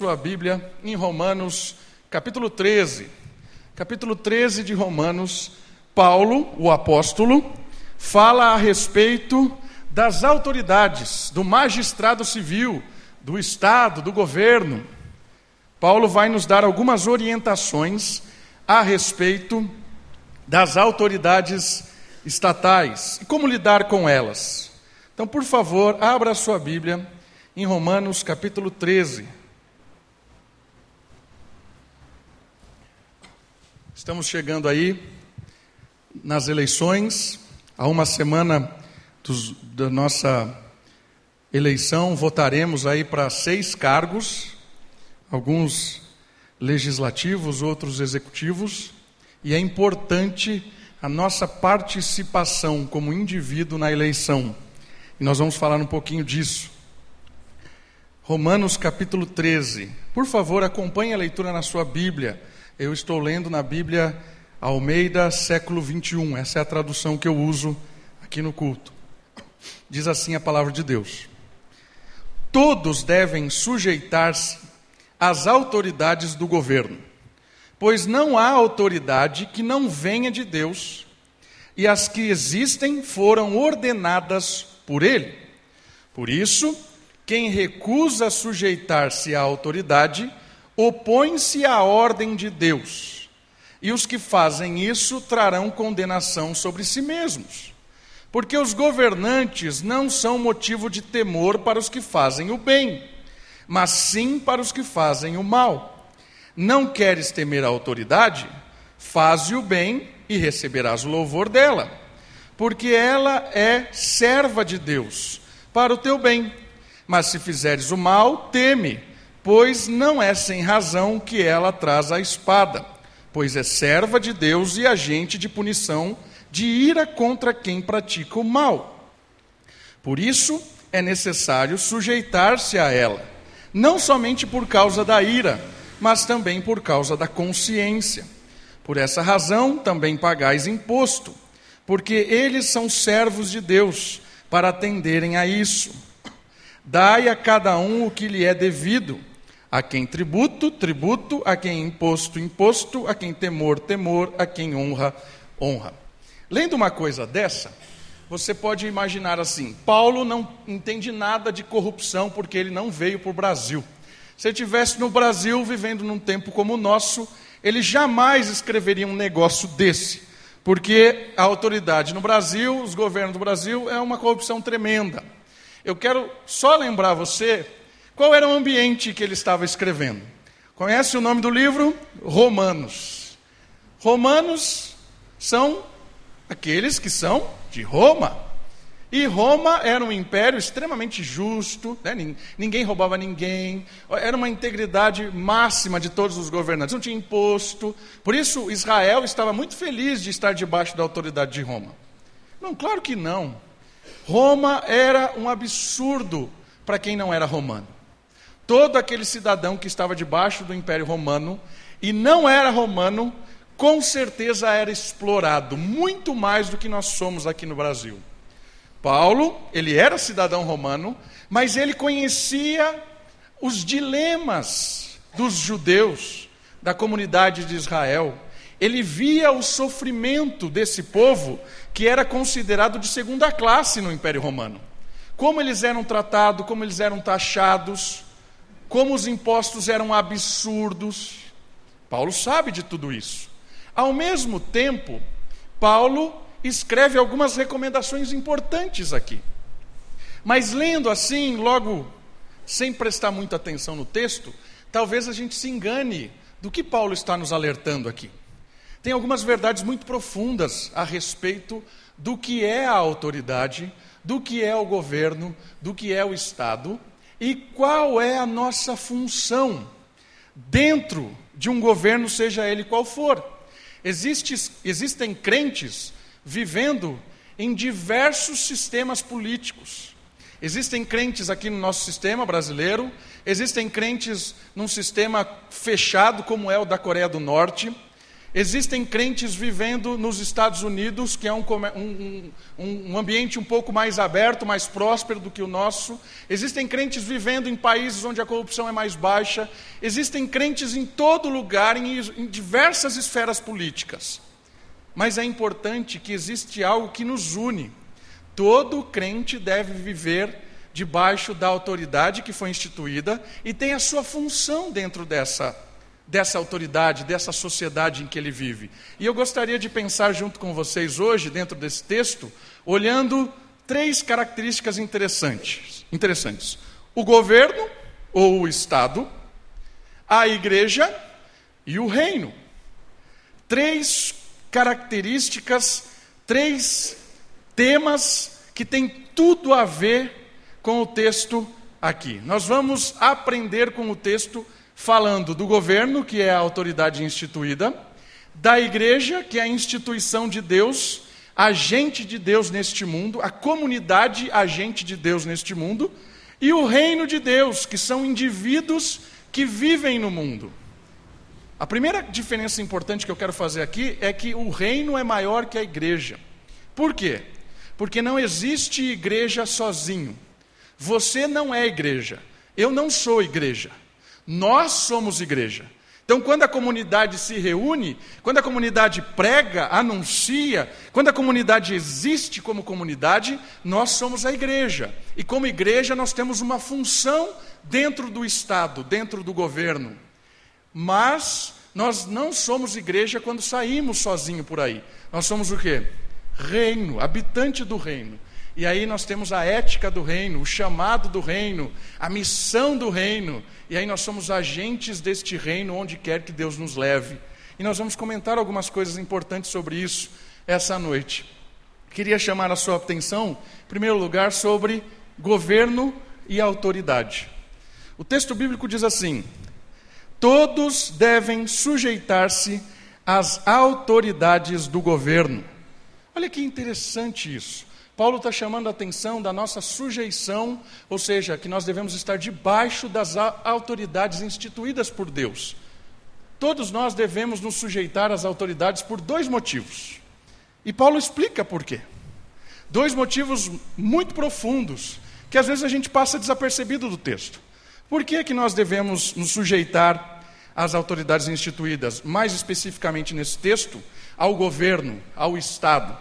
sua Bíblia em Romanos, capítulo 13. Capítulo 13 de Romanos, Paulo, o apóstolo, fala a respeito das autoridades, do magistrado civil, do Estado, do governo. Paulo vai nos dar algumas orientações a respeito das autoridades estatais e como lidar com elas. Então, por favor, abra a sua Bíblia em Romanos, capítulo 13. Estamos chegando aí nas eleições, há uma semana dos, da nossa eleição, votaremos aí para seis cargos, alguns legislativos, outros executivos, e é importante a nossa participação como indivíduo na eleição. E nós vamos falar um pouquinho disso. Romanos capítulo 13. Por favor, acompanhe a leitura na sua Bíblia. Eu estou lendo na Bíblia Almeida, século 21. Essa é a tradução que eu uso aqui no culto. Diz assim a palavra de Deus: Todos devem sujeitar-se às autoridades do governo, pois não há autoridade que não venha de Deus, e as que existem foram ordenadas por Ele. Por isso, quem recusa sujeitar-se à autoridade, opõe-se à ordem de Deus, e os que fazem isso trarão condenação sobre si mesmos. Porque os governantes não são motivo de temor para os que fazem o bem, mas sim para os que fazem o mal. Não queres temer a autoridade? Faze o bem e receberás o louvor dela, porque ela é serva de Deus, para o teu bem. Mas se fizeres o mal, teme, pois não é sem razão que ela traz a espada, pois é serva de Deus e agente de punição, de ira contra quem pratica o mal. Por isso é necessário sujeitar-se a ela, não somente por causa da ira, mas também por causa da consciência. Por essa razão também pagais imposto, porque eles são servos de Deus, para atenderem a isso. Dai a cada um o que lhe é devido a quem tributo, tributo, a quem imposto, imposto, a quem temor, temor, a quem honra, honra. Lendo uma coisa dessa, você pode imaginar assim: Paulo não entende nada de corrupção porque ele não veio para o Brasil. Se ele estivesse no Brasil, vivendo num tempo como o nosso, ele jamais escreveria um negócio desse, porque a autoridade no Brasil, os governos do Brasil, é uma corrupção tremenda. Eu quero só lembrar você qual era o ambiente que ele estava escrevendo? Conhece o nome do livro? Romanos. Romanos são aqueles que são de Roma. E Roma era um império extremamente justo, né? ninguém roubava ninguém, era uma integridade máxima de todos os governantes, não tinha imposto. Por isso, Israel estava muito feliz de estar debaixo da autoridade de Roma. Não, claro que não. Roma era um absurdo para quem não era romano todo aquele cidadão que estava debaixo do Império Romano e não era romano, com certeza era explorado, muito mais do que nós somos aqui no Brasil. Paulo, ele era cidadão romano, mas ele conhecia os dilemas dos judeus, da comunidade de Israel. Ele via o sofrimento desse povo que era considerado de segunda classe no Império Romano. Como eles eram tratados, como eles eram taxados como os impostos eram absurdos. Paulo sabe de tudo isso. Ao mesmo tempo, Paulo escreve algumas recomendações importantes aqui. Mas lendo assim, logo, sem prestar muita atenção no texto, talvez a gente se engane do que Paulo está nos alertando aqui. Tem algumas verdades muito profundas a respeito do que é a autoridade, do que é o governo, do que é o Estado, e qual é a nossa função dentro de um governo, seja ele qual for. Existe, existem crentes vivendo em diversos sistemas políticos. Existem crentes aqui no nosso sistema brasileiro, existem crentes num sistema fechado, como é o da Coreia do Norte, Existem crentes vivendo nos Estados Unidos, que é um, um, um, ambiente um pouco mais aberto, mais próspero do que o nosso. Existem crentes vivendo em países onde a corrupção é mais baixa. Existem crentes em todo lugar, em, em diversas esferas políticas. Mas é importante que existe algo que nos une. Todo crente deve viver debaixo da autoridade que foi instituída e tem a sua função dentro dessa dessa autoridade, dessa sociedade em que ele vive. E eu gostaria de pensar junto com vocês hoje, dentro desse texto, olhando três características interessantes. interessantes. O governo, ou o Estado, a igreja e o reino. Três características, três temas que têm tudo a ver com o texto aqui. Nós vamos aprender com o texto falando do governo, que é a autoridade instituída, da igreja, que é a instituição de Deus, agente de Deus neste mundo, a comunidade agente de Deus neste mundo, e o reino de Deus, que são indivíduos que vivem no mundo. A primeira diferença importante que eu quero fazer aqui é que o reino é maior que a igreja. Por quê? Porque não existe igreja sozinho. Você não é igreja. Eu não sou igreja. Nós somos igreja. Então, quando a comunidade se reúne, quando a comunidade prega, anuncia, quando a comunidade existe como comunidade, nós somos a igreja. E como igreja, nós temos uma função dentro do Estado, dentro do governo. Mas nós não somos igreja quando saímos sozinho por aí. Nós somos o quê? Reino, habitante do reino. E aí nós temos a ética do reino, o chamado do reino, a missão do reino. E aí nós somos agentes deste reino onde quer que Deus nos leve. E nós vamos comentar algumas coisas importantes sobre isso essa noite. Queria chamar a sua atenção, em primeiro lugar, sobre governo e autoridade. O texto bíblico diz assim: Todos devem sujeitar-se às autoridades do governo. Olha que interessante isso. Paulo está chamando a atenção da nossa sujeição, ou seja, que nós devemos estar debaixo das autoridades instituídas por Deus. Todos nós devemos nos sujeitar às autoridades por dois motivos. E Paulo explica por quê. Dois motivos muito profundos, que às vezes a gente passa desapercebido do texto. Por que, que nós devemos nos sujeitar às autoridades instituídas, mais especificamente nesse texto, ao governo, ao Estado?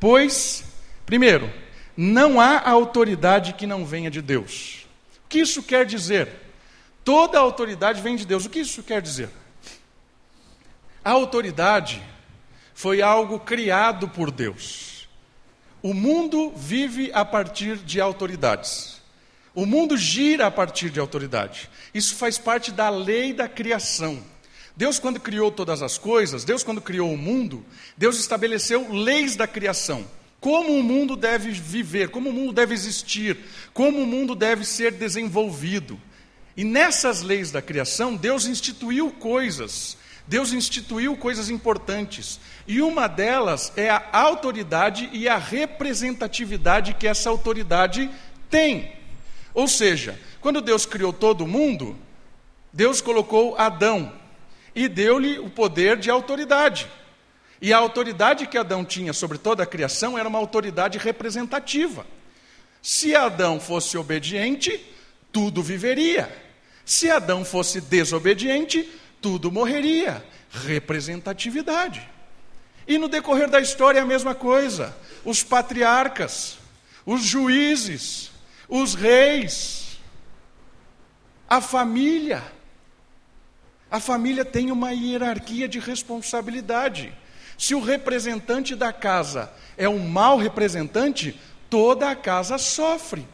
Pois Primeiro, não há autoridade que não venha de Deus. O que isso quer dizer? Toda autoridade vem de Deus. O que isso quer dizer? A autoridade foi algo criado por Deus. O mundo vive a partir de autoridades. O mundo gira a partir de autoridade. Isso faz parte da lei da criação. Deus, quando criou todas as coisas, Deus, quando criou o mundo, Deus estabeleceu leis da criação como o mundo deve viver, como o mundo deve existir, como o mundo deve ser desenvolvido. E nessas leis da criação, Deus instituiu coisas, Deus instituiu coisas importantes. E uma delas é a autoridade e a representatividade que essa autoridade tem. Ou seja, quando Deus criou todo mundo, Deus colocou Adão e deu-lhe o poder de autoridade. E a autoridade que Adão tinha sobre toda a criação era uma autoridade representativa. Se Adão fosse obediente, tudo viveria. Se Adão fosse desobediente, tudo morreria. Representatividade. E no decorrer da história é a mesma coisa. Os patriarcas, os juízes, os reis, a família. A família tem uma hierarquia de responsabilidade. Se o representante da casa é um mau representante, toda a casa sofre.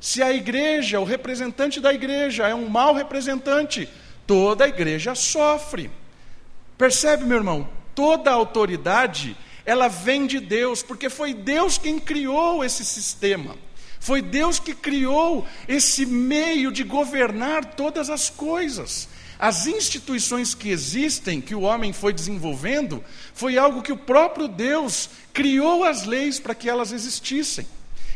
Se a igreja, o representante da igreja é um mau representante, toda a igreja sofre. Percebe, meu irmão? Toda a autoridade, ela vem de Deus, porque foi Deus quem criou esse sistema. Foi Deus que criou esse meio de governar todas as coisas. As instituições que existem, que o homem foi desenvolvendo, foi algo que o próprio Deus criou as leis para que elas existissem.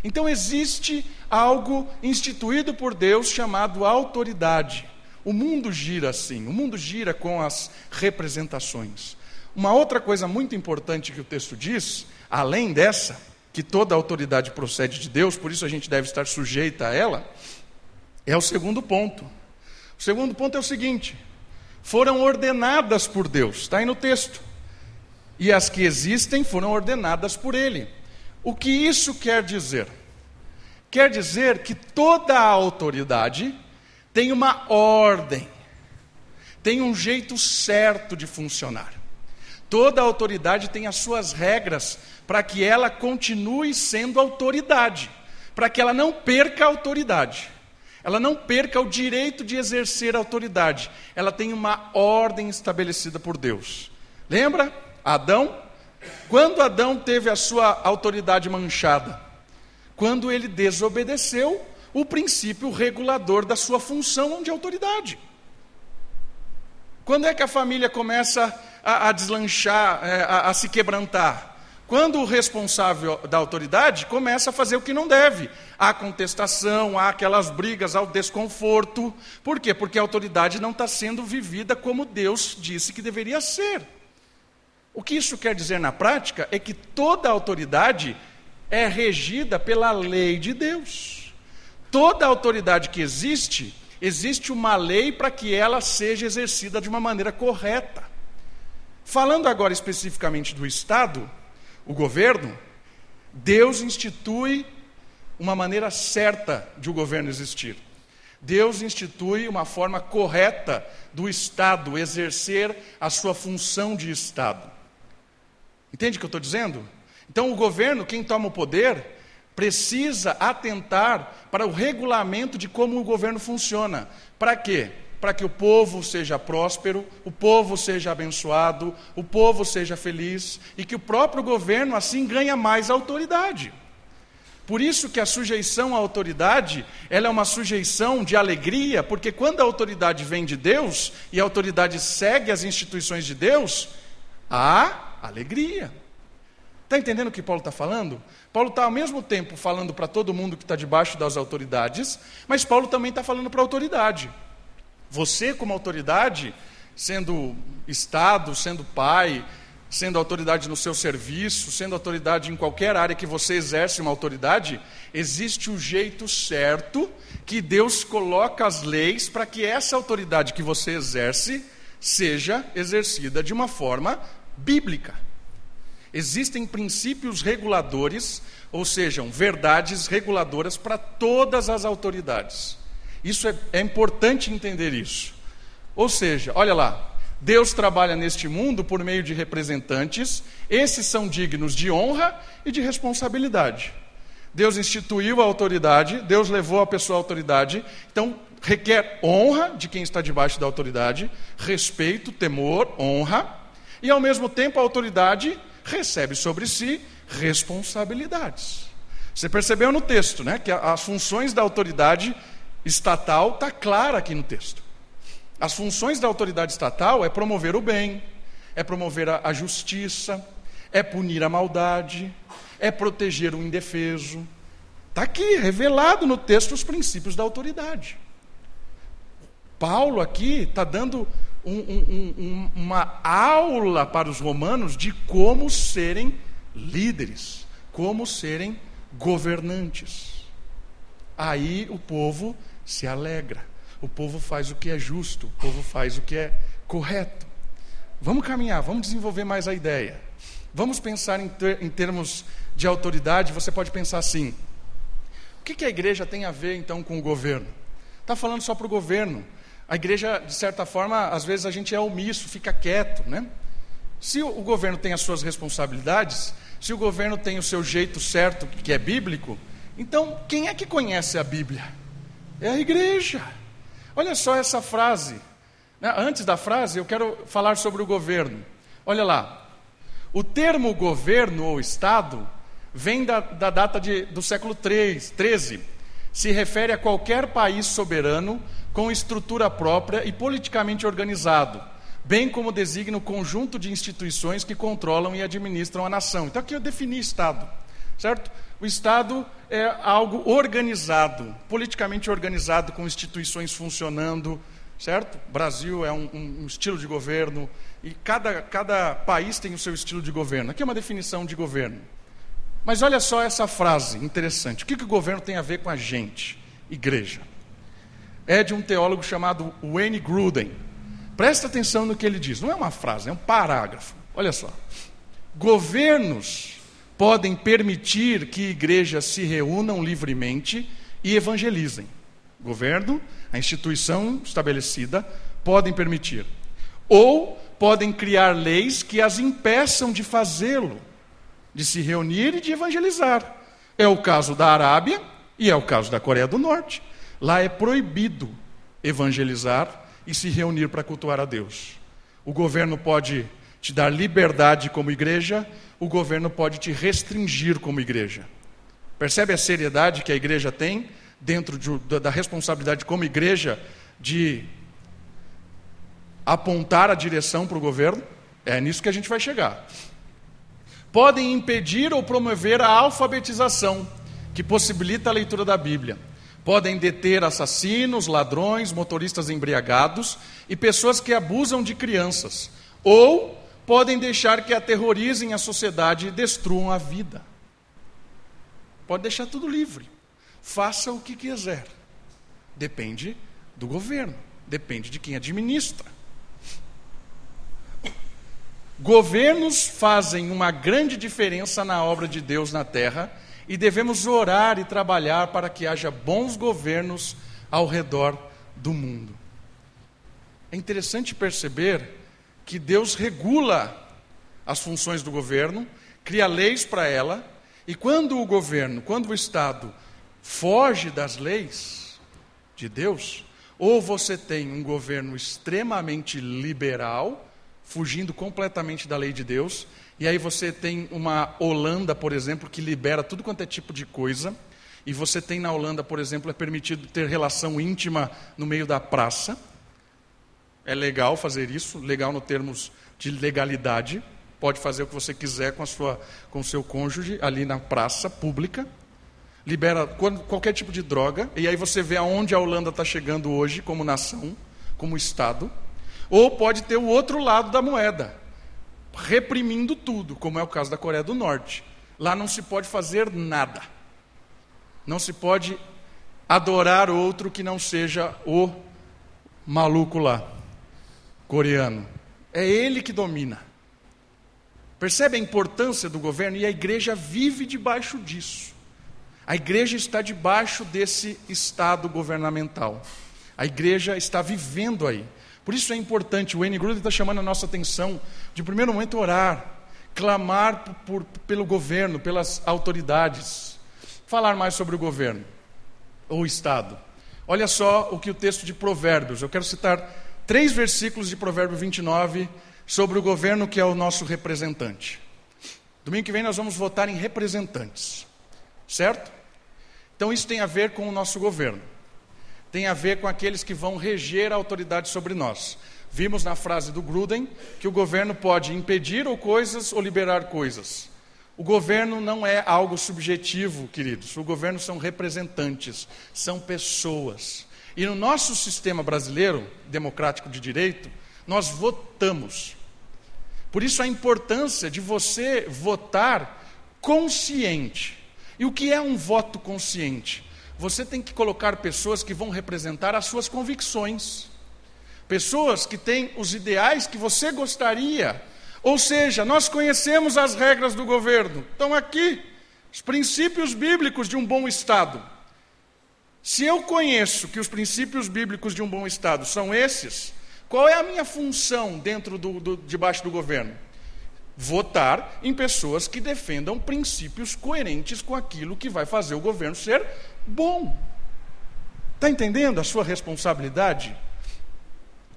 Então existe algo instituído por Deus chamado autoridade. O mundo gira assim, o mundo gira com as representações. Uma outra coisa muito importante que o texto diz, além dessa, que toda autoridade procede de Deus, por isso a gente deve estar sujeita a ela, é o segundo ponto. O segundo ponto é o seguinte: foram ordenadas por Deus, está aí no texto. E as que existem foram ordenadas por Ele. O que isso quer dizer? Quer dizer que toda a autoridade tem uma ordem, tem um jeito certo de funcionar. Toda autoridade tem as suas regras para que ela continue sendo autoridade, para que ela não perca a autoridade, ela não perca o direito de exercer autoridade. Ela tem uma ordem estabelecida por Deus. Lembra? Adão? Quando Adão teve a sua autoridade manchada? Quando ele desobedeceu o princípio regulador da sua função de autoridade. Quando é que a família começa a, a deslanchar, é, a, a se quebrantar? Quando o responsável da autoridade começa a fazer o que não deve. Há contestação, há aquelas brigas, há o desconforto. Por quê? Porque a autoridade não está sendo vivida como Deus disse que deveria ser. O que isso quer dizer na prática é que toda autoridade é regida pela lei de Deus. Toda autoridade que existe, existe uma lei para que ela seja exercida de uma maneira correta. Falando agora especificamente do Estado, o governo, Deus institui uma maneira certa de o governo existir. Deus institui uma forma correta do Estado exercer a sua função de Estado. Entende o que eu estou dizendo? Então, o governo, quem toma o poder, precisa atentar para o regulamento de como o governo funciona. Para quê? Para que o povo seja próspero, o povo seja abençoado, o povo seja feliz e que o próprio governo assim ganhe mais autoridade. Por isso que a sujeição à autoridade, ela é uma sujeição de alegria, porque quando a autoridade vem de Deus e a autoridade segue as instituições de Deus, há alegria. Está entendendo o que Paulo está falando? Paulo está ao mesmo tempo falando para todo mundo que está debaixo das autoridades, mas Paulo também está falando para a autoridade. Você, como autoridade, sendo Estado, sendo pai, sendo autoridade no seu serviço, sendo autoridade em qualquer área que você exerce uma autoridade, existe o jeito certo que Deus coloca as leis para que essa autoridade que você exerce seja exercida de uma forma bíblica. Existem princípios reguladores, ou sejam, verdades reguladoras para todas as autoridades. Isso é, é importante entender isso. Ou seja, olha lá, Deus trabalha neste mundo por meio de representantes, esses são dignos de honra e de responsabilidade. Deus instituiu a autoridade, Deus levou a pessoa à autoridade, então requer honra de quem está debaixo da autoridade, respeito, temor, honra, e ao mesmo tempo a autoridade recebe sobre si responsabilidades. Você percebeu no texto, né, que as funções da autoridade estatal está clara aqui no texto. As funções da autoridade estatal é promover o bem, é promover a, justiça, é punir a maldade, é proteger o indefeso. Está aqui, revelado no texto, os princípios da autoridade. Paulo aqui está dando um, um, um, uma aula para os romanos de como serem líderes, como serem governantes. Aí o povo se alegra, o povo faz o que é justo, o povo faz o que é correto. Vamos caminhar, vamos desenvolver mais a ideia. Vamos pensar em, ter, em termos de autoridade. Você pode pensar assim: o que, que a igreja tem a ver então com o governo? Está falando só para o governo. A igreja, de certa forma, às vezes a gente é omisso, fica quieto, né? Se o governo tem as suas responsabilidades, se o governo tem o seu jeito certo, que é bíblico, então quem é que conhece a Bíblia? É a igreja. Olha só essa frase. Né? Antes da frase, eu quero falar sobre o governo. Olha lá. O termo governo ou Estado vem da, da data de, do século XIII. Se refere a qualquer país soberano com estrutura própria e politicamente organizado, bem como designa o conjunto de instituições que controlam e administram a nação. Então aqui eu defini Estado, certo? O Estado é algo organizado, politicamente organizado, com instituições funcionando, certo? Brasil é um, um, estilo de governo e cada, cada país tem o seu estilo de governo. Aqui é uma definição de governo. Mas olha só essa frase interessante. O que, que o governo tem a ver com a gente, igreja? É de um teólogo chamado Wayne Gruden. Presta atenção no que ele diz. Não é uma frase, é um parágrafo. Olha só. Governos podem permitir que igrejas se reúnam livremente e evangelizem. Governo a instituição estabelecida, podem permitir. Ou podem criar leis que as impeçam de fazê-lo, de se reunir e de evangelizar. É o caso da Arábia e é o caso da Coreia do Norte. Lá é proibido evangelizar e se reunir para cultuar a Deus. O governo pode te dar liberdade como igreja, o governo pode te restringir como igreja. Percebe a seriedade que a igreja tem dentro de, da, da responsabilidade como igreja de apontar a direção para o governo, é nisso que a gente vai chegar. Podem impedir ou promover a alfabetização, que possibilita a leitura da Bíblia. Podem deter assassinos, ladrões, motoristas embriagados e pessoas que abusam de crianças. Ou podem deixar que aterrorizem a sociedade e destruam a vida. Pode deixar tudo livre faça o que quiser. Depende do governo, depende de quem administra. Governos fazem uma grande diferença na obra de Deus na terra e devemos orar e trabalhar para que haja bons governos ao redor do mundo. É interessante perceber que Deus regula as funções do governo, cria leis para ela, e quando o governo, quando o Estado foge das leis de Deus, ou você tem um governo extremamente liberal, fugindo completamente da lei de Deus, e aí você tem uma Holanda, por exemplo, que libera tudo quanto é tipo de coisa, e você tem na Holanda, por exemplo, é permitido ter relação íntima no meio da praça. É legal fazer isso, legal no termos de legalidade. Pode fazer o que você quiser com a sua com o seu cônjuge ali na praça pública libera qualquer tipo de droga, e aí você vê aonde a Holanda está chegando hoje como nação, como Estado, ou pode ter o outro lado da moeda, reprimindo tudo, como é o caso da Coreia do Norte. Lá não se pode fazer nada. Não se pode adorar outro que não seja o maluco lá, coreano. É ele que domina. Percebe a importância do governo? E a igreja vive debaixo disso. A igreja está debaixo desse estado governamental. A igreja está vivendo aí. Por isso é importante, o Wayne Gruden está chamando a nossa atenção de, primeiro momento, orar, clamar por, por, pelo governo, pelas autoridades, falar mais sobre o governo, ou o Estado. Olha só o que o texto de Provérbios, eu quero citar três versículos de Provérbio 29 sobre o governo que é o nosso representante. Domingo que vem nós vamos votar em representantes. Certo? Então isso tem a ver com o nosso governo. Tem a ver com aqueles que vão reger a autoridade sobre nós. Vimos na frase do Gruden que o governo pode impedir ou coisas ou liberar coisas. O governo não é algo subjetivo, queridos. O governo são representantes, são pessoas. E no nosso sistema brasileiro, democrático de direito, nós votamos. Por isso a importância de você votar consciente. E o que é um voto consciente? Você tem que colocar pessoas que vão representar as suas convicções, pessoas que têm os ideais que você gostaria. Ou seja, nós conhecemos as regras do governo, estão aqui, os princípios bíblicos de um bom Estado. Se eu conheço que os princípios bíblicos de um bom Estado são esses, qual é a minha função dentro do, do debaixo do governo? votar em pessoas que defendam princípios coerentes com aquilo que vai fazer o governo ser bom. Está entendendo a sua responsabilidade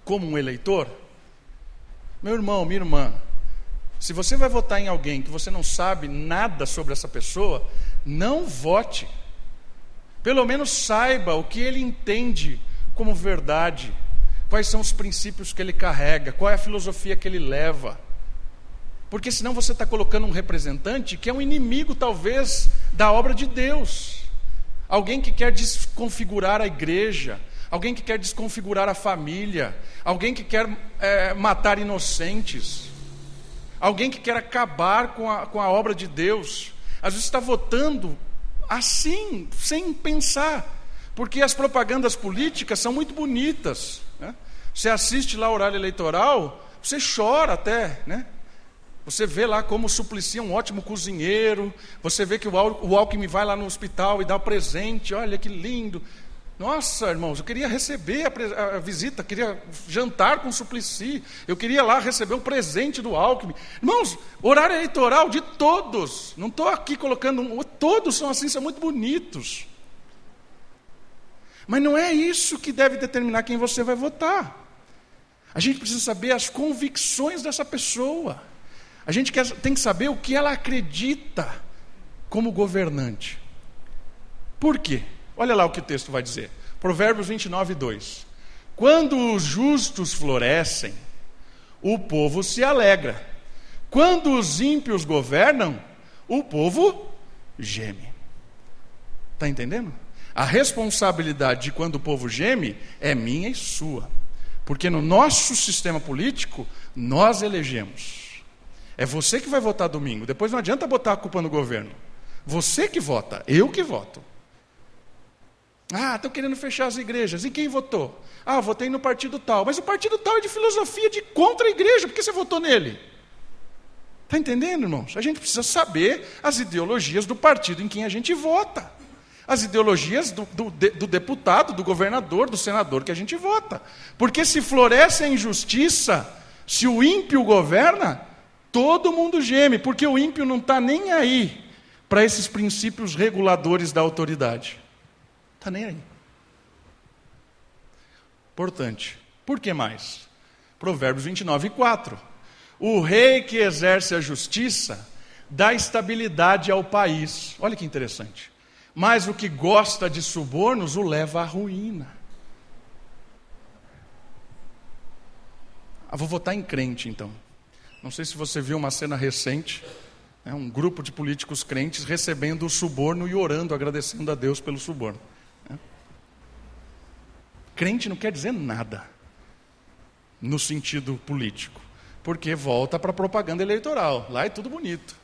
como um eleitor? Meu irmão, minha irmã, se você vai votar em alguém que você não sabe nada sobre essa pessoa, não vote. Pelo menos saiba o que ele entende como verdade, quais são os princípios que ele carrega, qual é a filosofia que ele leva. Porque senão você está colocando um representante que é um inimigo, talvez, da obra de Deus. Alguém que quer desconfigurar a igreja. alguém que quer desconfigurar a família, alguém que quer é, matar inocentes, alguém que quer acabar com a, com a obra de Deus. Às vezes está votando assim, sem pensar, porque as propagandas políticas são muito bonitas. Né? Você assiste lá o horário eleitoral, você chora até, né? Você vê lá como o Suplicy é um ótimo cozinheiro, você vê que o Alckmin vai lá no hospital e dá o presente, olha que lindo. Nossa, irmãos, eu queria receber a, a, visita, queria jantar com o Suplicy, eu queria lá receber um presente do Alckmin. Irmãos, horário eleitoral de todos, não estou aqui colocando, um, todos são assim, são muito bonitos. Mas não é isso que deve determinar quem você vai votar. A gente precisa saber as convicções dessa pessoa. A gente quer, tem que saber o que ela acredita como governante. Por quê? Olha lá o que o texto vai dizer. Provérbios 29, 2. Quando os justos florescem, o povo se alegra. Quando os ímpios governam, o povo geme. Está entendendo? A responsabilidade de quando o povo geme é minha e sua. Porque no nosso sistema político, nós elegemos. É você que vai votar domingo. Depois não adianta botar a culpa no governo. Você que vota, eu que voto. Ah, estão querendo fechar as igrejas. E quem votou? Ah, votei no partido tal. Mas o partido tal é de filosofia de contra a igreja. Por que você votou nele? Está entendendo, irmãos? A gente precisa saber as ideologias do partido em quem a gente vota. As ideologias do, do, do deputado, do governador, do senador que a gente vota. Porque se floresce a injustiça, se o ímpio governa, Todo mundo geme, porque o ímpio não está nem aí para esses princípios reguladores da autoridade. Está nem aí. Importante. Por que mais? Provérbios 29, 4. O rei que exerce a justiça dá estabilidade ao país. Olha que interessante. Mas o que gosta de subornos o leva à ruína. Ah, vou votar em crente então. Não sei se você viu uma cena recente, né, um grupo de políticos crentes recebendo o suborno e orando, agradecendo a Deus pelo suborno. Crente não quer dizer nada no sentido político, porque volta para a propaganda eleitoral. Lá é tudo bonito.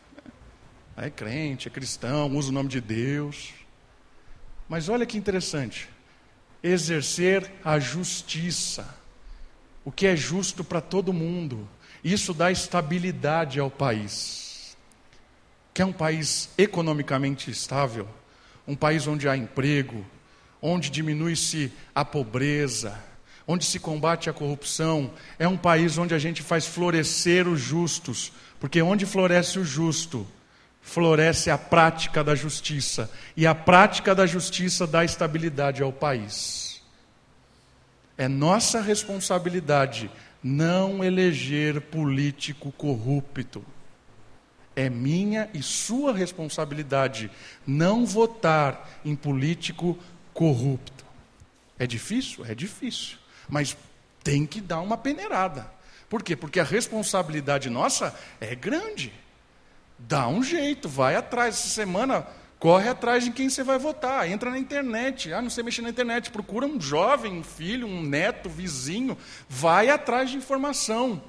Lá é crente, é cristão, usa o nome de Deus. Mas olha que interessante. Exercer a justiça. O que é justo para todo mundo isso dá estabilidade ao país. Quer um país economicamente estável? Um país onde há emprego, onde diminui-se a pobreza, onde se combate a corrupção. É um país onde a gente faz florescer os justos, porque onde floresce o justo, floresce a prática da justiça, e a prática da justiça dá estabilidade ao país. É nossa responsabilidade não eleger político corrupto. É minha e sua responsabilidade não votar em político corrupto. É difícil? É difícil. Mas tem que dar uma peneirada. Por quê? Porque a responsabilidade nossa é grande. Dá um jeito, vai atrás. Essa semana Corre atrás de quem você vai votar. Entra na internet. Ah, não sei mexer na internet. Procura um jovem, um filho, um neto, vizinho. Vai atrás de informação.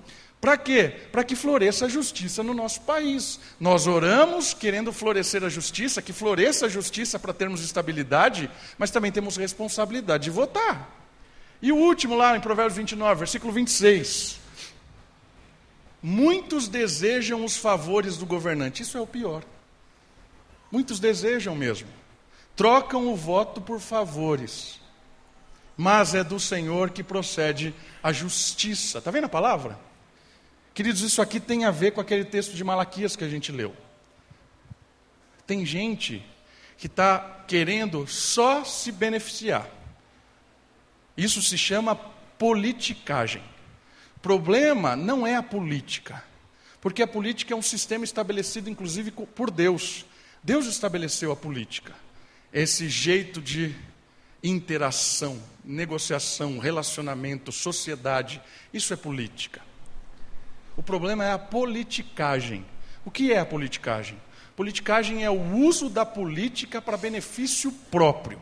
Para quê? Para que floresça a justiça no nosso país. Nós oramos querendo florescer a justiça, que floresça a justiça para termos estabilidade, mas também temos responsabilidade de votar. E o último lá em Provérbios 29, versículo 26. Muitos desejam os favores do governante. Isso é o pior. Muitos desejam mesmo. Trocam o voto por favores. Mas é do Senhor que procede a justiça. Está vendo a palavra? Queridos, isso aqui tem a ver com aquele texto de Malaquias que a gente leu. Tem gente que está querendo só se beneficiar. Isso se chama politicagem. Problema não é a política, porque a política é um sistema estabelecido, inclusive, por Deus. Deus estabeleceu a política, esse jeito de interação, negociação, relacionamento, sociedade, isso é política. O problema é a politicagem. O que é a politicagem? Politicagem é o uso da política para benefício próprio.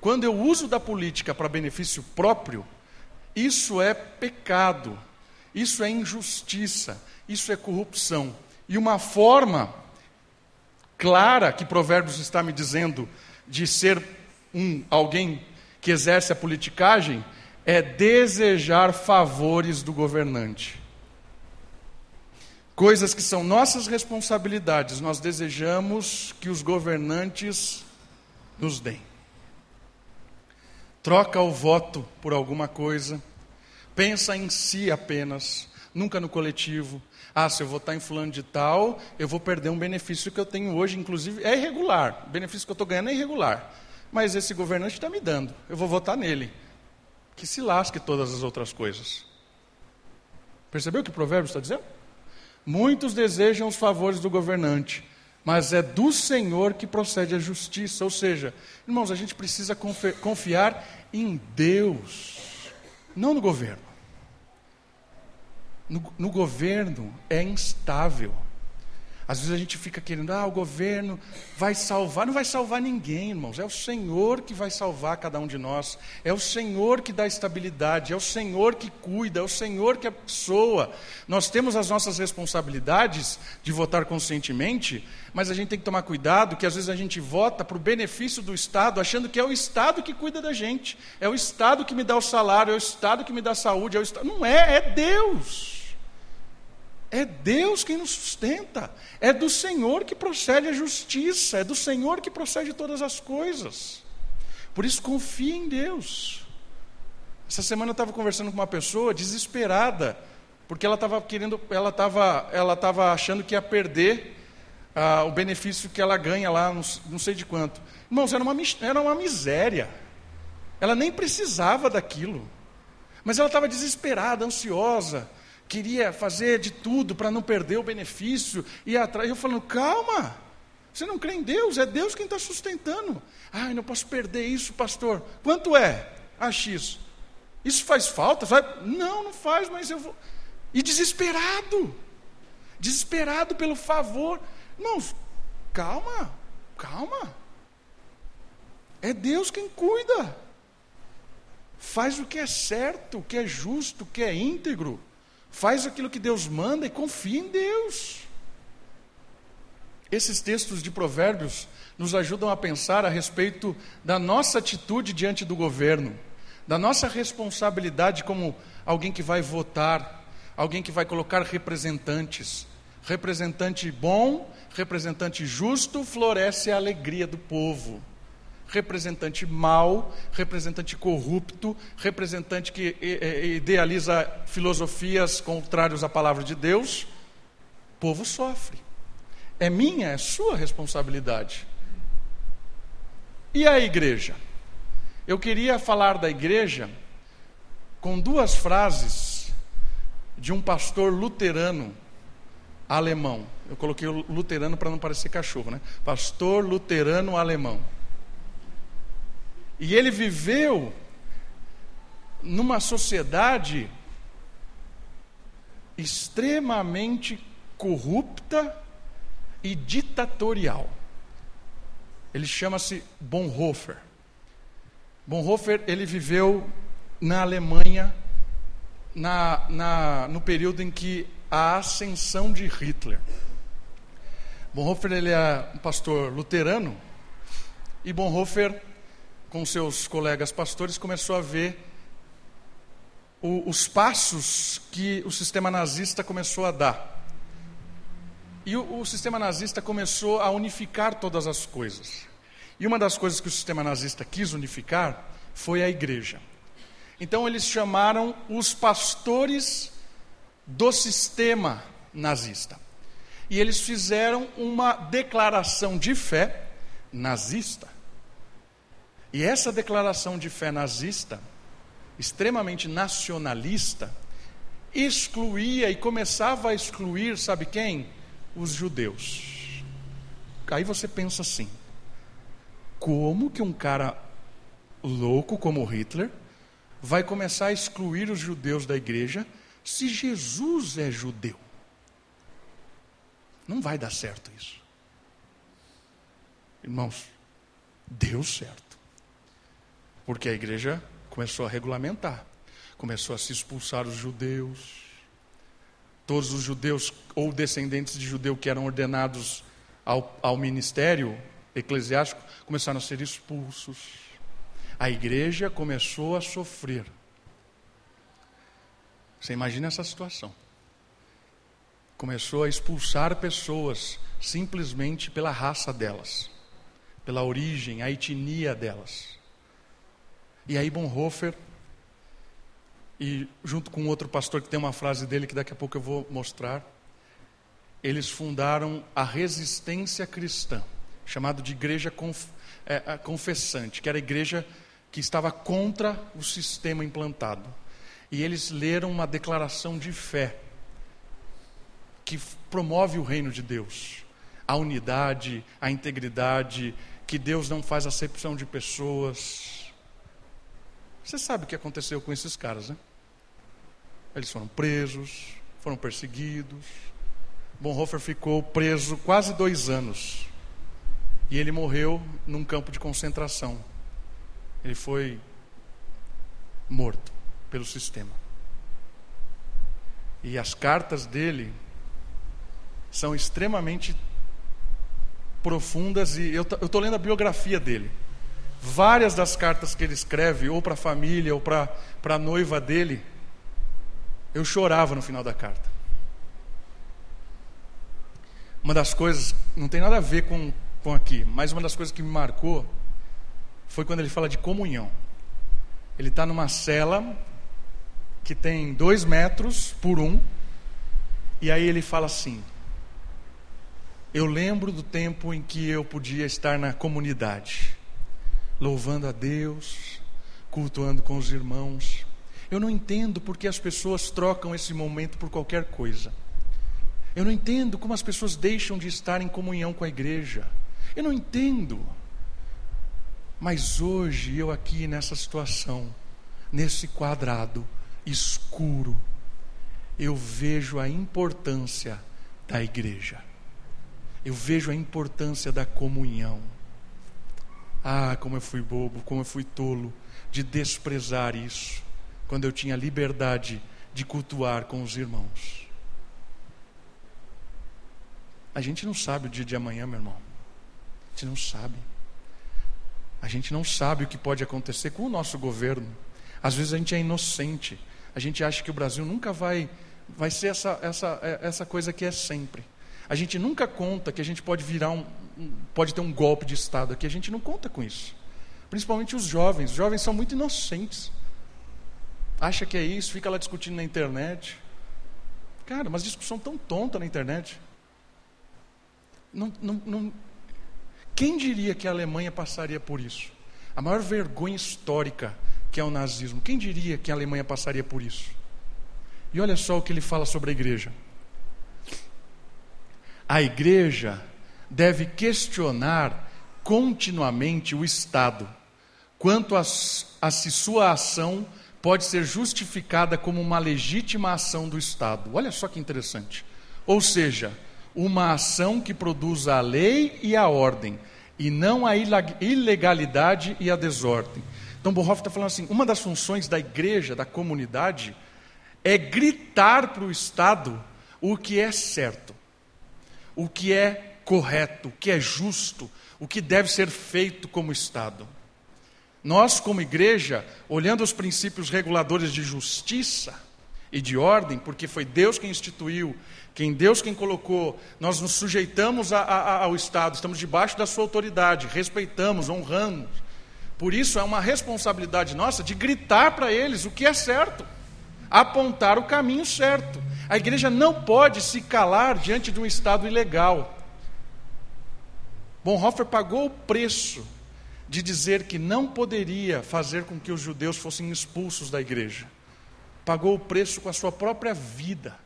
Quando eu uso da política para benefício próprio, isso é pecado, isso é injustiça, isso é corrupção. E uma forma clara que Provérbios está me dizendo de ser um alguém que exerce a politicagem é desejar favores do governante. Coisas que são nossas responsabilidades, nós desejamos que os governantes nos deem. Troca o voto por alguma coisa, pensa em si apenas, nunca no coletivo. Ah, se eu votar em fulano de tal, eu vou perder um benefício que eu tenho hoje, inclusive é irregular. O benefício que eu estou ganhando é irregular. Mas esse governante está me dando, eu vou votar nele. Que se lasque todas as outras coisas. Percebeu o que o provérbio está dizendo? Muitos desejam os favores do governante, mas é do Senhor que procede a justiça. Ou seja, irmãos, a gente precisa confiar em Deus, não no governo. No, no, governo é instável. Às vezes a gente fica querendo, ah, o governo vai salvar. Não vai salvar ninguém, irmãos. É o Senhor que vai salvar cada um de nós. É o Senhor que dá estabilidade. É o Senhor que cuida. É o Senhor que abençoa. Nós temos as nossas responsabilidades de votar conscientemente, mas a gente tem que tomar cuidado que às vezes a gente vota para o benefício do Estado, achando que é o Estado que cuida da gente. É o Estado que me dá o salário. É o Estado que me dá a saúde. É o Estado... Não é, é Deus. É Deus quem nos sustenta. É do Senhor que procede a justiça. É do Senhor que procede todas as coisas. Por isso, confie em Deus. Essa semana eu estava conversando com uma pessoa desesperada, porque ela estava querendo, ela estava, ela estava achando que ia perder ah, o benefício que ela ganha lá, não, não sei de quanto. Irmãos, era uma, era uma miséria. Ela nem precisava daquilo. Mas ela estava desesperada, ansiosa queria fazer de tudo para não perder o benefício, e atrás. Eu falando, calma, você não crê em Deus, é Deus quem está sustentando. Ai, não posso perder isso, pastor. Quanto é? Ah, X. Isso faz falta? Não, não faz, mas eu vou. E desesperado, desesperado pelo favor. Irmãos, calma, calma. É Deus quem cuida. Faz o que é certo, o que é justo, o que é íntegro. Faz aquilo que Deus manda e confia em Deus. Esses textos de Provérbios nos ajudam a pensar a respeito da nossa atitude diante do governo, da nossa responsabilidade como alguém que vai votar, alguém que vai colocar representantes. Representante bom, representante justo, floresce a alegria do povo representante mau, representante corrupto, representante que idealiza filosofias contrárias à palavra de Deus, o povo sofre. É minha, é sua responsabilidade. E a igreja? Eu queria falar da igreja com duas frases de um pastor luterano alemão. Eu coloquei luterano para não parecer cachorro, né? Pastor luterano alemão. E ele viveu numa sociedade extremamente corrupta e ditatorial. Ele chama-se Bonhoeffer. Bonhoeffer ele viveu na Alemanha na, na, no período em que a ascensão de Hitler. Bonhoeffer ele é um pastor luterano e Bonhoeffer com seus colegas pastores, começou a ver o, os passos que o sistema nazista começou a dar. E o, o sistema nazista começou a unificar todas as coisas. E uma das coisas que o sistema nazista quis unificar foi a igreja. Então eles chamaram os pastores do sistema nazista. E eles fizeram uma declaração de fé nazista. E essa declaração de fé nazista, extremamente nacionalista, excluía e começava a excluir, sabe quem? Os judeus. Aí você pensa assim: como que um cara louco como Hitler vai começar a excluir os judeus da igreja se Jesus é judeu? Não vai dar certo isso. Irmãos, deu certo. Porque a igreja começou a regulamentar, começou a se expulsar os judeus. Todos os judeus ou descendentes de judeu que eram ordenados ao, ao ministério eclesiástico começaram a ser expulsos. A igreja começou a sofrer. Você imagina essa situação. Começou a expulsar pessoas simplesmente pela raça delas, pela origem, a etnia delas. E aí Bonhoeffer, e junto com outro pastor que tem uma frase dele que daqui a pouco eu vou mostrar, eles fundaram a resistência cristã, chamado de igreja conf, é, confessante, que era a igreja que estava contra o sistema implantado. E eles leram uma declaração de fé que promove o reino de Deus a unidade, a integridade, que Deus não faz acepção de pessoas. Você sabe o que aconteceu com esses caras, né? Eles foram presos, foram perseguidos. Bonhoeffer ficou preso quase dois anos. E ele morreu num campo de concentração. Ele foi morto pelo sistema. E as cartas dele são extremamente profundas e eu estou lendo a biografia dele. Várias das cartas que ele escreve, ou para a família, ou para a noiva dele, eu chorava no final da carta. Uma das coisas, não tem nada a ver com, com aqui, mas uma das coisas que me marcou foi quando ele fala de comunhão. Ele está numa cela que tem dois metros por um, e aí ele fala assim: eu lembro do tempo em que eu podia estar na comunidade, louvando a Deus, cultuando com os irmãos. Eu não entendo porque as pessoas trocam esse momento por qualquer coisa. Eu não entendo como as pessoas deixam de estar em comunhão com a igreja. Eu não entendo. Mas hoje, eu aqui nessa situação, nesse quadrado escuro, eu vejo a importância da igreja eu vejo a importância da comunhão. Ah, como eu fui bobo, como eu fui tolo de desprezar isso, quando eu tinha liberdade de cultuar com os irmãos. A gente não sabe o dia de amanhã, meu irmão. A gente não sabe. A gente não sabe o que pode acontecer com o nosso governo. Às vezes a gente é inocente. A gente acha que o Brasil nunca vai, vai ser essa, essa, essa coisa que é sempre. A gente nunca conta que a gente pode virar um, pode ter um golpe de Estado aqui, a gente não conta com isso. Principalmente os jovens. Os jovens são muito inocentes. Acha que é isso, fica lá discutindo na internet. Cara, mas discussão tão tonta na internet. Não, não, não... Quem diria que a Alemanha passaria por isso? A maior vergonha histórica que é o nazismo. Quem diria que a Alemanha passaria por isso? E olha só o que ele fala sobre a igreja. A igreja deve questionar continuamente o Estado quanto a, a se sua ação pode ser justificada como uma legítima ação do Estado. Olha só que interessante. Ou seja, uma ação que produza a lei e a ordem, e não a ilegalidade e a desordem. Então, Bonhoeffer está falando assim: uma das funções da igreja, da comunidade, é gritar para o Estado o que é certo o que é correto, o que é justo, o que deve ser feito como Estado. Nós, como igreja, olhando os princípios reguladores de justiça e de ordem, porque foi Deus quem instituiu, quem Deus quem colocou, nós nos sujeitamos a, a, ao Estado, estamos debaixo da sua autoridade, respeitamos, honramos. Por isso é uma responsabilidade nossa de gritar para eles o que é certo, apontar o caminho certo. A igreja não pode se calar diante de um Estado ilegal. Bonhoeffer pagou o preço de dizer que não poderia fazer com que os judeus fossem expulsos da igreja. Pagou o preço com a sua própria vida.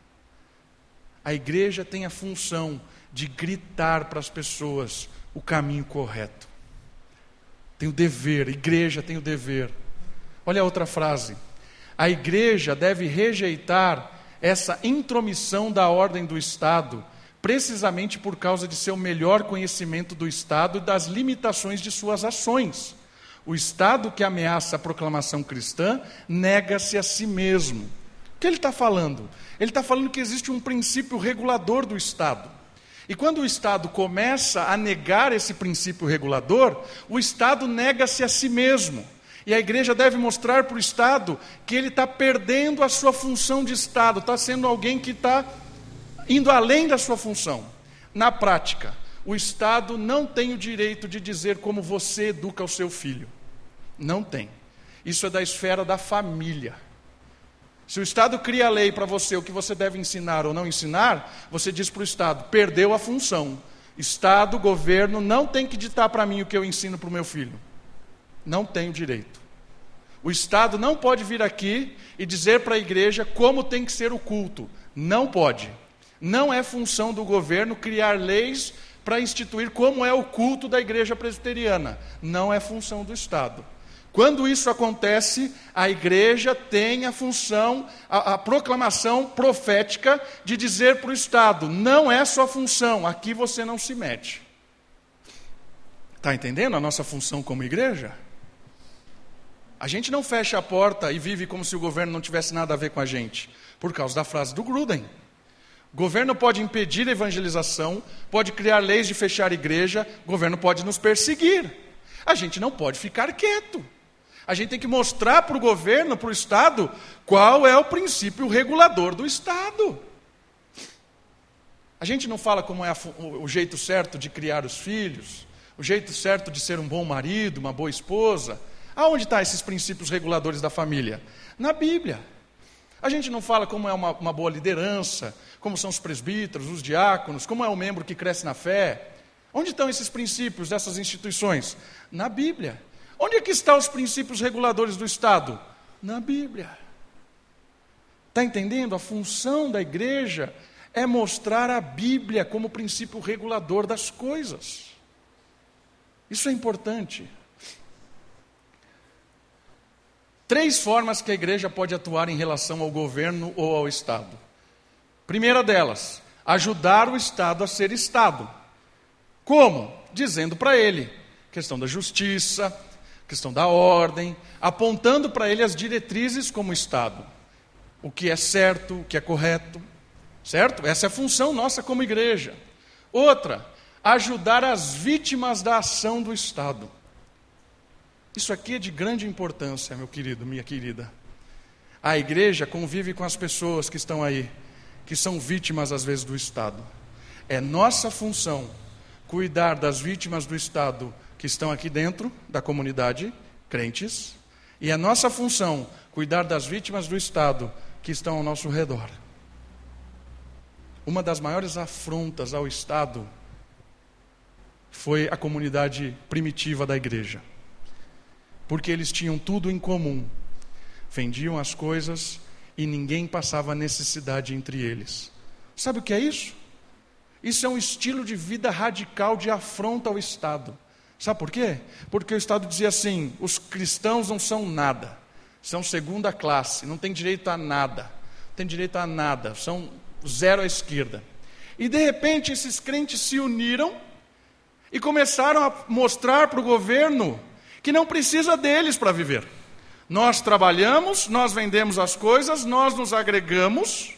A igreja tem a função de gritar para as pessoas o caminho correto. Tem o dever, a igreja tem o dever. Olha a outra frase. A igreja deve rejeitar essa intromissão da ordem do Estado, precisamente por causa de seu melhor conhecimento do Estado e das limitações de suas ações. O Estado que ameaça a proclamação cristã nega-se a si mesmo. O que ele está falando? Ele está falando que existe um princípio regulador do Estado. E quando o Estado começa a negar esse princípio regulador, o Estado nega-se a si mesmo. E a igreja deve mostrar para o Estado que ele está perdendo a sua função de Estado, está sendo alguém que está indo além da sua função. Na prática, o Estado não tem o direito de dizer como você educa o seu filho. Não tem. Isso é da esfera da família. Se o Estado cria a lei para você o que você deve ensinar ou não ensinar, você diz para o Estado: perdeu a função. Estado, governo não tem que ditar para mim o que eu ensino para o meu filho. Não tem o direito. O Estado não pode vir aqui e dizer para a igreja como tem que ser o culto. Não pode. Não é função do governo criar leis para instituir como é o culto da igreja presbiteriana. Não é função do Estado. Quando isso acontece, a igreja tem a função, a, a proclamação profética de dizer para o Estado: não é sua função, aqui você não se mete. Está entendendo a nossa função como igreja? A gente não fecha a porta e vive como se o governo não tivesse nada a ver com a gente, por causa da frase do Gruden. Governo pode impedir a evangelização, pode criar leis de fechar igreja, governo pode nos perseguir. A gente não pode ficar quieto. A gente tem que mostrar para o governo, para o Estado, qual é o princípio regulador do Estado. A gente não fala como é a, o, o jeito certo de criar os filhos, o jeito certo de ser um bom marido, uma boa esposa. Aonde estão tá esses princípios reguladores da família? Na Bíblia. A gente não fala como é uma, uma boa liderança, como são os presbíteros, os diáconos, como é o membro que cresce na fé. Onde estão esses princípios dessas instituições? Na Bíblia. Onde é que estão os princípios reguladores do Estado? Na Bíblia. Está entendendo? A função da igreja é mostrar a Bíblia como princípio regulador das coisas. Isso é importante. Três formas que a igreja pode atuar em relação ao governo ou ao Estado. Primeira delas, ajudar o Estado a ser Estado. Como? Dizendo para ele, questão da justiça, questão da ordem, apontando para ele as diretrizes como Estado. O que é certo, o que é correto, certo? Essa é a função nossa como igreja. Outra, ajudar as vítimas da ação do Estado. Isso aqui é de grande importância, meu querido, minha querida. A igreja convive com as pessoas que estão aí, que são vítimas às vezes do Estado. É nossa função cuidar das vítimas do Estado que estão aqui dentro da comunidade, crentes, e é nossa função cuidar das vítimas do Estado que estão ao nosso redor. Uma das maiores afrontas ao Estado foi a comunidade primitiva da igreja, porque eles tinham tudo em comum, vendiam as coisas e ninguém passava necessidade entre eles. Sabe o que é isso? Isso é um estilo de vida radical de afronta ao Estado. Sabe por quê? Porque o Estado dizia assim: os cristãos não são nada, são segunda classe, não tem direito a nada, não tem direito a nada, são zero à esquerda. E de repente esses crentes se uniram e começaram a mostrar para o governo que não precisa deles para viver. Nós trabalhamos, nós vendemos as coisas, nós nos agregamos,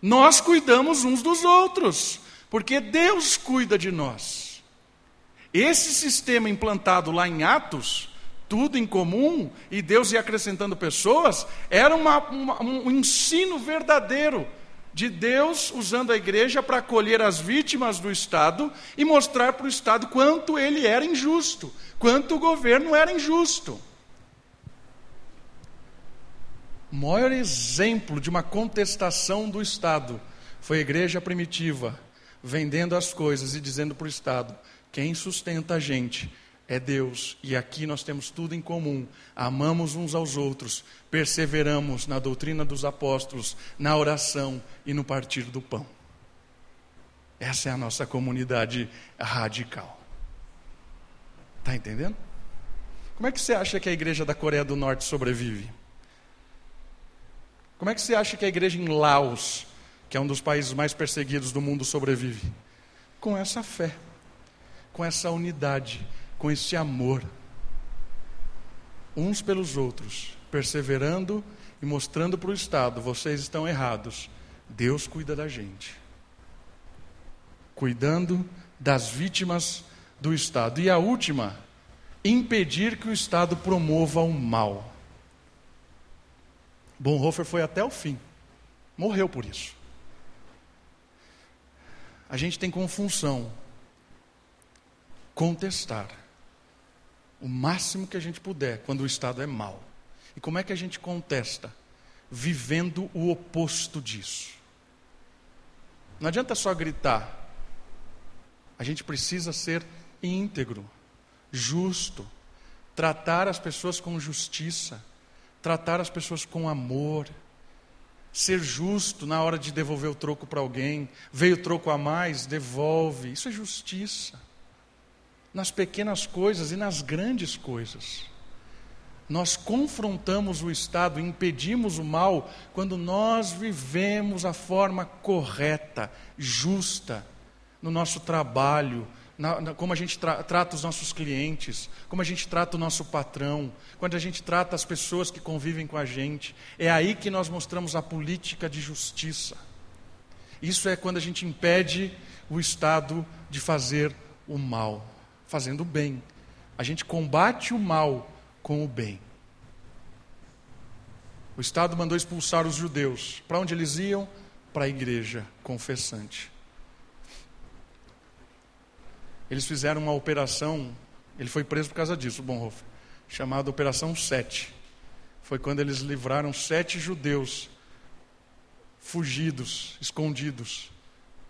nós cuidamos uns dos outros, porque Deus cuida de nós. Esse sistema implantado lá em Atos, tudo em comum, e Deus ia acrescentando pessoas, era uma, uma, um ensino verdadeiro de Deus usando a igreja para acolher as vítimas do Estado e mostrar para o Estado quanto ele era injusto, quanto o governo era injusto. O maior exemplo de uma contestação do Estado foi a igreja primitiva, vendendo as coisas e dizendo para o Estado: quem sustenta a gente é Deus, e aqui nós temos tudo em comum. Amamos uns aos outros, perseveramos na doutrina dos apóstolos, na oração e no partir do pão. Essa é a nossa comunidade radical. Está entendendo? Como é que você acha que a igreja da Coreia do Norte sobrevive? Como é que você acha que a igreja em Laos, que é um dos países mais perseguidos do mundo, sobrevive? Com essa fé com essa unidade, com esse amor. uns pelos outros, perseverando e mostrando para o Estado: vocês estão errados, Deus cuida da gente. Cuidando das vítimas do Estado. E a última, impedir que o Estado promova o mal. Bonhoeffer foi até o fim, morreu por isso. A gente tem como função contestar o máximo que a gente puder quando o Estado é mau. E como é que a gente contesta? Vivendo o oposto disso. Não adianta só gritar. A gente precisa ser íntegro, justo, tratar as pessoas com justiça, tratar as pessoas com amor, ser justo na hora de devolver o troco para alguém. Veio troco a mais, devolve. Isso é justiça. Nas pequenas coisas e nas grandes coisas. Nós confrontamos o Estado, impedimos o mal, quando nós vivemos a forma correta, justa, no nosso trabalho, na, na, como a gente tra trata os nossos clientes, como a gente trata o nosso patrão, quando a gente trata as pessoas que convivem com a gente. É aí que nós mostramos a política de justiça. Isso é quando a gente impede o Estado de fazer o mal, fazendo o bem. A gente combate o mal com o bem. O Estado mandou expulsar os judeus. Para onde eles iam? Para a igreja confessante. Eles fizeram uma operação, ele foi preso por causa disso, Bonhoeffer, chamada Operação 7. Foi quando eles livraram sete judeus fugidos, escondidos,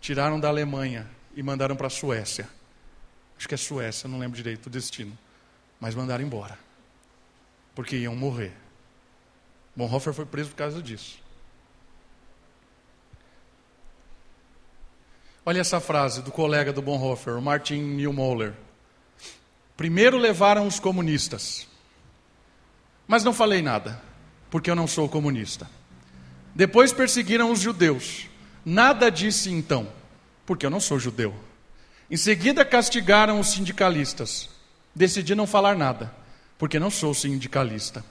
tiraram da Alemanha e mandaram para a Suécia. Acho que é Suécia, não lembro direito o destino. Mas mandaram embora porque iam morrer. Bonhoeffer foi preso por causa disso. Olha essa frase do colega do Bonhoeffer, o Martin Niemöller. Primeiro levaram os comunistas, mas não falei nada, porque eu não sou comunista. Depois perseguiram os judeus, nada disse então, porque eu não sou judeu. Em seguida castigaram os sindicalistas, decidi não falar nada porque não sou sindicalista.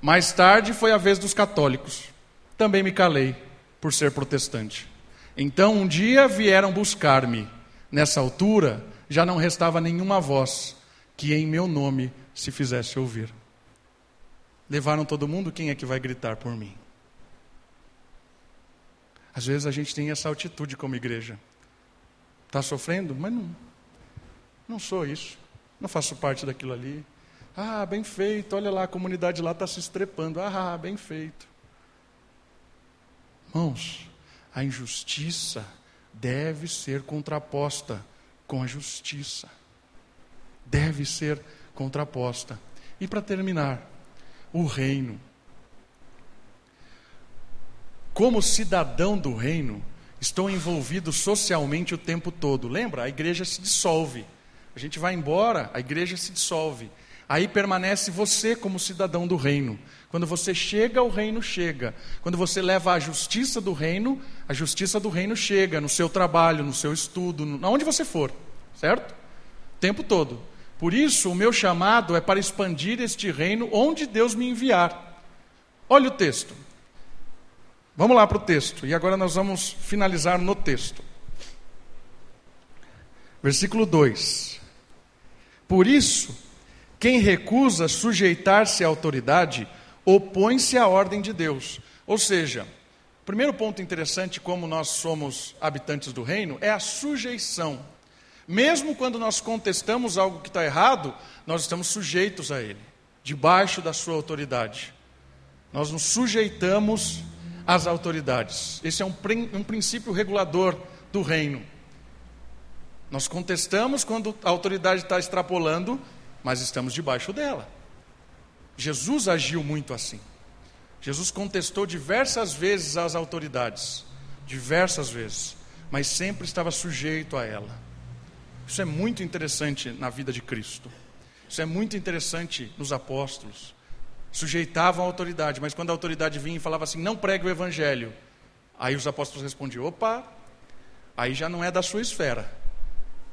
Mais tarde foi a vez dos católicos. Também me calei, por ser protestante. Então um dia vieram buscar-me. Nessa altura já não restava nenhuma voz que em meu nome se fizesse ouvir. Levaram todo mundo, quem é que vai gritar por mim? Às vezes a gente tem essa altitude como igreja. Está sofrendo? Mas não, não sou isso. Não faço parte daquilo ali. Ah, bem feito, olha lá, a comunidade lá está se estrepando. Ah, bem feito. Irmãos, a injustiça deve ser contraposta com a justiça. Deve ser contraposta. E para terminar, o reino. Como cidadão do reino, estou envolvido socialmente o tempo todo. Lembra? A igreja se dissolve. A gente vai embora, a igreja se dissolve. Aí permanece você como cidadão do reino. Quando você chega, o reino chega. Quando você leva a justiça do reino, a justiça do reino chega no seu trabalho, no seu estudo, aonde você for, certo? O tempo todo. Por isso, o meu chamado é para expandir este reino onde Deus me enviar. Olha o texto. Vamos lá para o texto. E agora nós vamos finalizar no texto. Versículo 2. Por isso quem recusa sujeitar-se à autoridade opõe-se à ordem de Deus. Ou seja, primeiro ponto interessante, como nós somos habitantes do reino, é a sujeição. Mesmo quando nós contestamos algo que está errado, nós estamos sujeitos a ele, debaixo da sua autoridade. Nós nos sujeitamos às autoridades. Esse é um, um princípio regulador do reino. Nós contestamos quando a autoridade está extrapolando mas estamos debaixo dela. Jesus agiu muito assim. Jesus contestou diversas vezes as autoridades, diversas vezes, mas sempre estava sujeito a ela. Isso é muito interessante na vida de Cristo. Isso é muito interessante nos apóstolos. Sujeitavam a autoridade, mas quando a autoridade vinha e falava assim: não pregue o evangelho, aí os apóstolos respondiam: opa, aí já não é da sua esfera.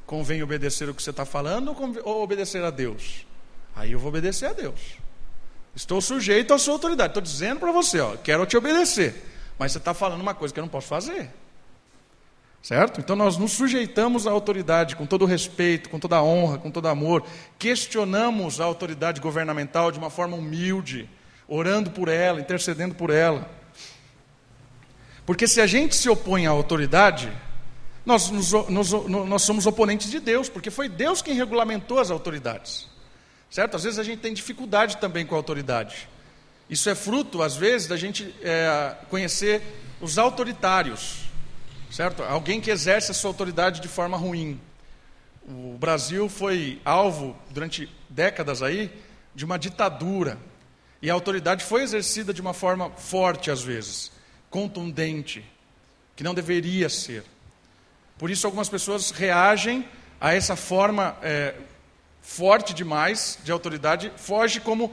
Convém obedecer o que você está falando ou obedecer a Deus? Aí eu vou obedecer a Deus. Estou sujeito à sua autoridade. Estou dizendo para você, ó, quero te obedecer. Mas você está falando uma coisa que eu não posso fazer. Certo? Então nós nos sujeitamos à autoridade com todo respeito, com toda honra, com todo amor. Questionamos a autoridade governamental de uma forma humilde, orando por ela, intercedendo por ela. Porque se a gente se opõe à autoridade, nós, nos, nós, nós somos oponentes de Deus, porque foi Deus quem regulamentou as autoridades. Certo? Às vezes a gente tem dificuldade também com a autoridade. Isso é fruto, às vezes, da gente é, conhecer os autoritários, certo? Alguém que exerce a sua autoridade de forma ruim. O Brasil foi alvo, durante décadas aí, de uma ditadura. E a autoridade foi exercida de uma forma forte, às vezes, contundente, que não deveria ser. Por isso, algumas pessoas reagem a essa forma é, forte demais de autoridade, foge como.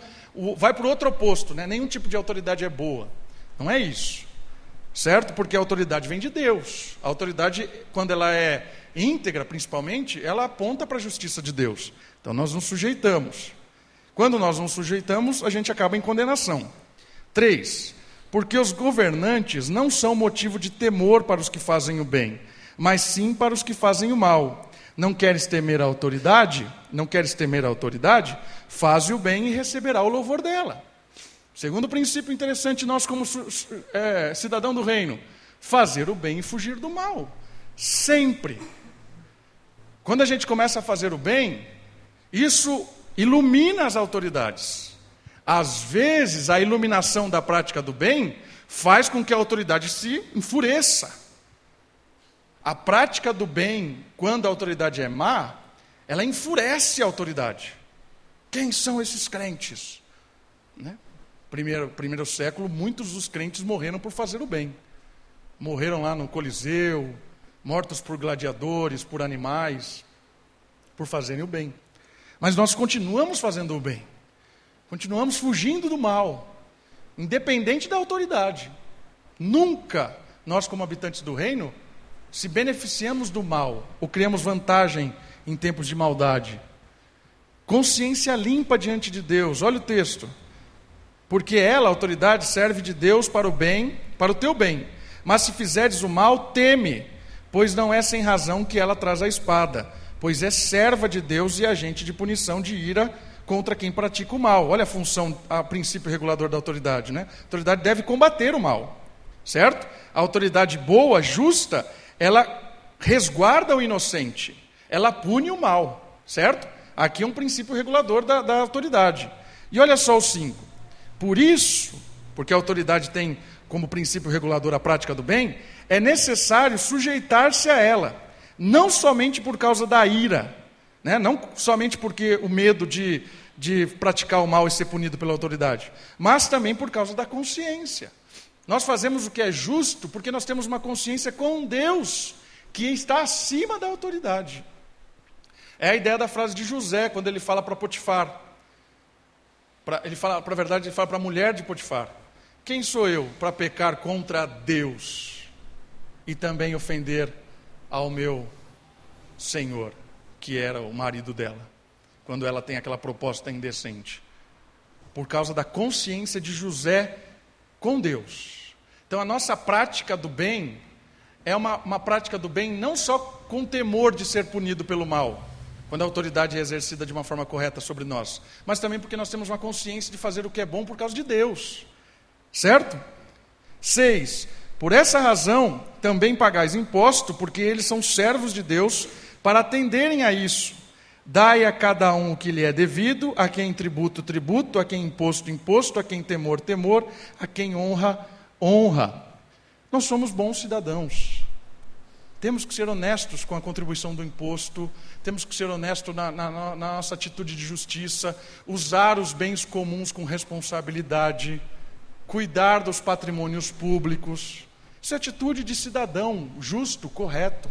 vai para o outro oposto, né? nenhum tipo de autoridade é boa. Não é isso. Certo? Porque a autoridade vem de Deus. A autoridade, quando ela é íntegra, principalmente, ela aponta para a justiça de Deus. Então nós nos sujeitamos. Quando nós nos sujeitamos, a gente acaba em condenação. Três, porque os governantes não são motivo de temor para os que fazem o bem, mas sim para os que fazem o mal. Não queres temer a autoridade? Não queres temer a autoridade? Faze o bem e receberá o louvor dela. Segundo princípio interessante, nós, como é, cidadão do reino, fazer o bem e fugir do mal. Sempre. Quando a gente começa a fazer o bem, isso ilumina as autoridades. Às vezes, a iluminação da prática do bem faz com que a autoridade se enfureça. A prática do bem, quando a autoridade é má, ela enfurece a autoridade. Quem são esses crentes? Né? Primeiro, primeiro século, muitos dos crentes morreram por fazer o bem. Morreram lá no Coliseu, mortos por gladiadores, por animais, por fazerem o bem. Mas nós continuamos fazendo o bem. Continuamos fugindo do mal, independente da autoridade. Nunca nós, como habitantes do reino, se beneficiamos do mal ou criamos vantagem em tempos de maldade. Consciência limpa diante de Deus, olha o texto. Porque ela, a autoridade, serve de Deus para o bem, para o teu bem. Mas se fizeres o mal, teme, pois não é sem razão que ela traz a espada, pois é serva de Deus e agente de punição de ira contra quem pratica o mal. Olha a função, a princípio regulador da autoridade, né? A autoridade deve combater o mal, certo? A autoridade boa, justa, ela resguarda o inocente, ela pune o mal, certo? Aqui é um princípio regulador da, da autoridade. E olha só o 5. Por isso, porque a autoridade tem como princípio regulador a prática do bem, é necessário sujeitar-se a ela, não somente por causa da ira, né? não somente porque o medo de, de praticar o mal e ser punido pela autoridade, mas também por causa da consciência. Nós fazemos o que é justo porque nós temos uma consciência com Deus, que está acima da autoridade. É a ideia da frase de José, quando ele fala para Potifar. Pra, ele fala, para a verdade, ele fala para a mulher de Potifar: Quem sou eu para pecar contra Deus e também ofender ao meu Senhor, que era o marido dela, quando ela tem aquela proposta indecente? Por causa da consciência de José com Deus. Então a nossa prática do bem é uma, uma prática do bem não só com temor de ser punido pelo mal, quando a autoridade é exercida de uma forma correta sobre nós, mas também porque nós temos uma consciência de fazer o que é bom por causa de Deus. Certo? Seis, por essa razão também pagais imposto, porque eles são servos de Deus, para atenderem a isso. Dai a cada um o que lhe é devido, a quem tributo, tributo, a quem imposto, imposto, a quem temor, temor, a quem honra, honra. Nós somos bons cidadãos. Temos que ser honestos com a contribuição do imposto, temos que ser honestos na, na, na nossa atitude de justiça, usar os bens comuns com responsabilidade, cuidar dos patrimônios públicos. Isso é atitude de cidadão justo, correto.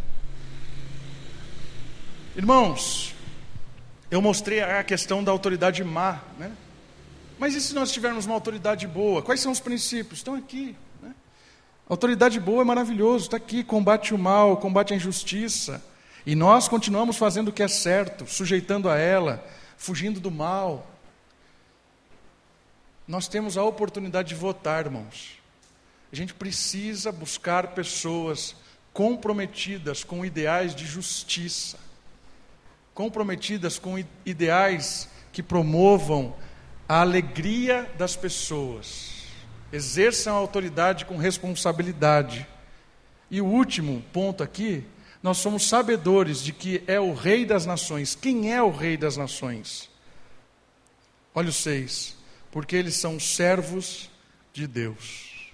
Irmãos, eu mostrei a questão da autoridade má, né? Mas e se nós tivermos uma autoridade boa? Quais são os princípios? Estão aqui. Né? Autoridade boa é maravilhoso, está aqui, combate o mal, combate a injustiça. E nós continuamos fazendo o que é certo, sujeitando a ela, fugindo do mal. Nós temos a oportunidade de votar, irmãos. A gente precisa buscar pessoas comprometidas com ideais de justiça, comprometidas com ideais que promovam a alegria das pessoas, exerçam a autoridade com responsabilidade. E o último ponto aqui, nós somos sabedores de que é o Rei das Nações. Quem é o Rei das Nações? Olha o 6. Porque eles são servos de Deus.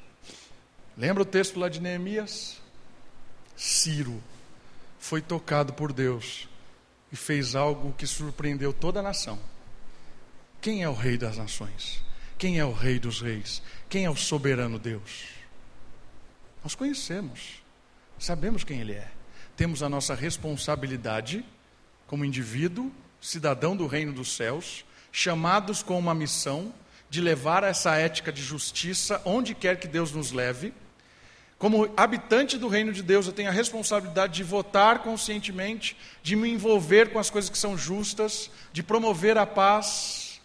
Lembra o texto lá de Neemias? Ciro foi tocado por Deus e fez algo que surpreendeu toda a nação. Quem é o Rei das Nações? Quem é o Rei dos Reis? Quem é o soberano Deus? Nós conhecemos, sabemos quem Ele é. Temos a nossa responsabilidade como indivíduo, cidadão do reino dos céus, chamados com uma missão de levar essa ética de justiça onde quer que Deus nos leve. Como habitante do reino de Deus, eu tenho a responsabilidade de votar conscientemente, de me envolver com as coisas que são justas, de promover a paz,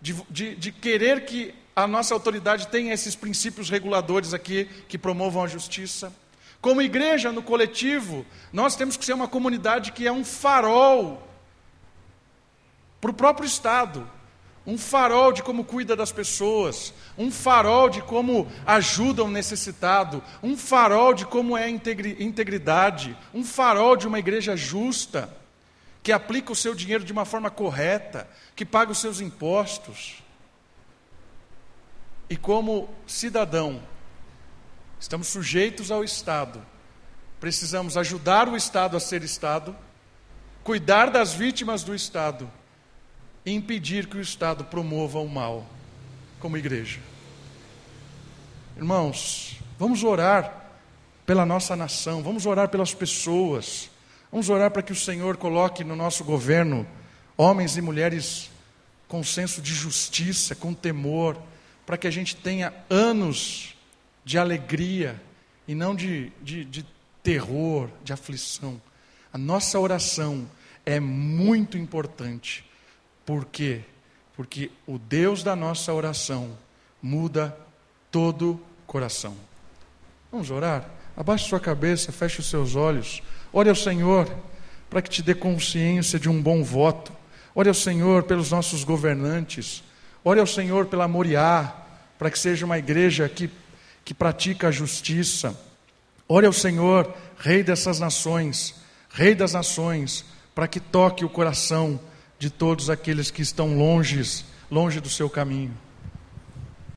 de, de, de querer que a nossa autoridade tenha esses princípios reguladores aqui que promovam a justiça. Como igreja, no coletivo, nós temos que ser uma comunidade que é um farol para o próprio Estado, um farol de como cuida das pessoas, um farol de como ajuda o necessitado, um farol de como é integridade, um farol de uma igreja justa, que aplica o seu dinheiro de uma forma correta, que paga os seus impostos. E como cidadão, estamos sujeitos ao Estado, precisamos ajudar o Estado a ser Estado, cuidar das vítimas do Estado impedir que o Estado promova o mal como igreja. Irmãos, vamos orar pela nossa nação, vamos orar pelas pessoas, vamos orar para que o Senhor coloque no nosso governo homens e mulheres com senso de justiça, com temor, para que a gente tenha anos de alegria e não de, de, de terror, de aflição. A nossa oração é muito importante por quê? Porque o Deus da nossa oração muda todo coração. Vamos orar? Abaixe sua cabeça, feche os seus olhos. Ore ao Senhor para que te dê consciência de um bom voto. Ore ao Senhor pelos nossos governantes. Ore ao Senhor pela Moriá, para que seja uma igreja que, que pratica a justiça. Ore ao Senhor, Rei dessas nações, Rei das nações, para que toque o coração de todos aqueles que estão longe, longe do seu caminho.